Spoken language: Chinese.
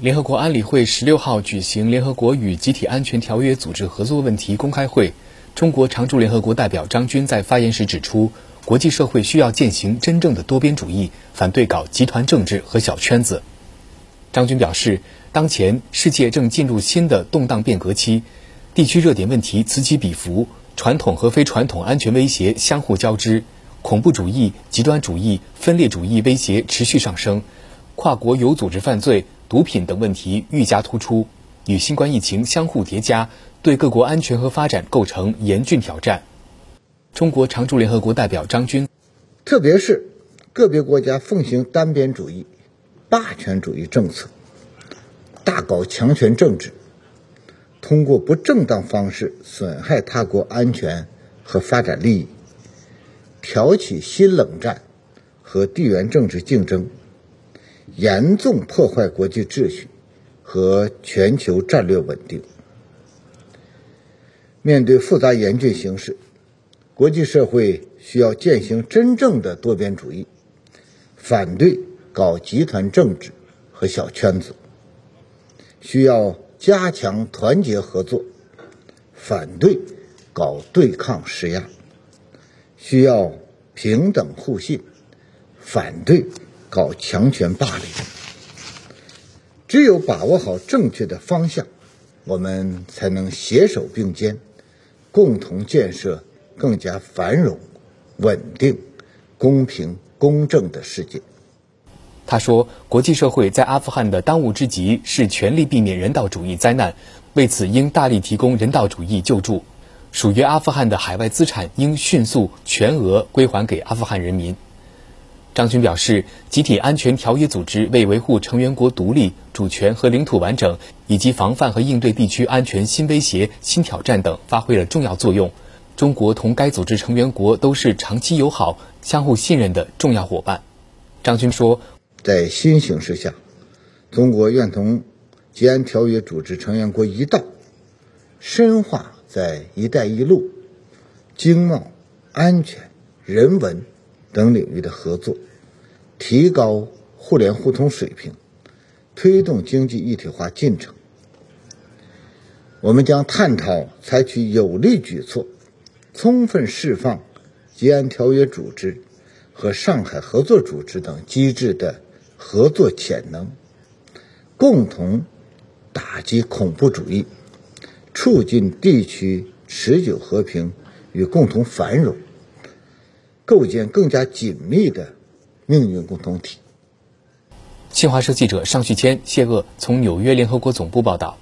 联合国安理会十六号举行联合国与集体安全条约组织合作问题公开会，中国常驻联合国代表张军在发言时指出，国际社会需要践行真正的多边主义，反对搞集团政治和小圈子。张军表示，当前世界正进入新的动荡变革期，地区热点问题此起彼伏，传统和非传统安全威胁相互交织，恐怖主义、极端主义、分裂主义威胁持续上升，跨国有组织犯罪。毒品等问题愈加突出，与新冠疫情相互叠加，对各国安全和发展构成严峻挑战。中国常驻联合国代表张军，特别是个别国家奉行单边主义、霸权主义政策，大搞强权政治，通过不正当方式损害他国安全和发展利益，挑起新冷战和地缘政治竞争。严重破坏国际秩序和全球战略稳定。面对复杂严峻形势，国际社会需要践行真正的多边主义，反对搞集团政治和小圈子；需要加强团结合作，反对搞对抗施压；需要平等互信，反对。搞强权霸凌，只有把握好正确的方向，我们才能携手并肩，共同建设更加繁荣、稳定、公平、公正的世界。他说：“国际社会在阿富汗的当务之急是全力避免人道主义灾难，为此应大力提供人道主义救助，属于阿富汗的海外资产应迅速全额归还给阿富汗人民。”张军表示，集体安全条约组织为维护成员国独立、主权和领土完整，以及防范和应对地区安全新威胁、新挑战等发挥了重要作用。中国同该组织成员国都是长期友好、相互信任的重要伙伴。张军说，在新形势下，中国愿同集安条约组织成员国一道，深化在“一带一路”、经贸、安全、人文。等领域的合作，提高互联互通水平，推动经济一体化进程。我们将探讨采取有力举措，充分释放吉安条约组织和上海合作组织等机制的合作潜能，共同打击恐怖主义，促进地区持久和平与共同繁荣。构建更加紧密的命运共同体。新华社记者尚旭谦、谢鄂从纽约联合国总部报道。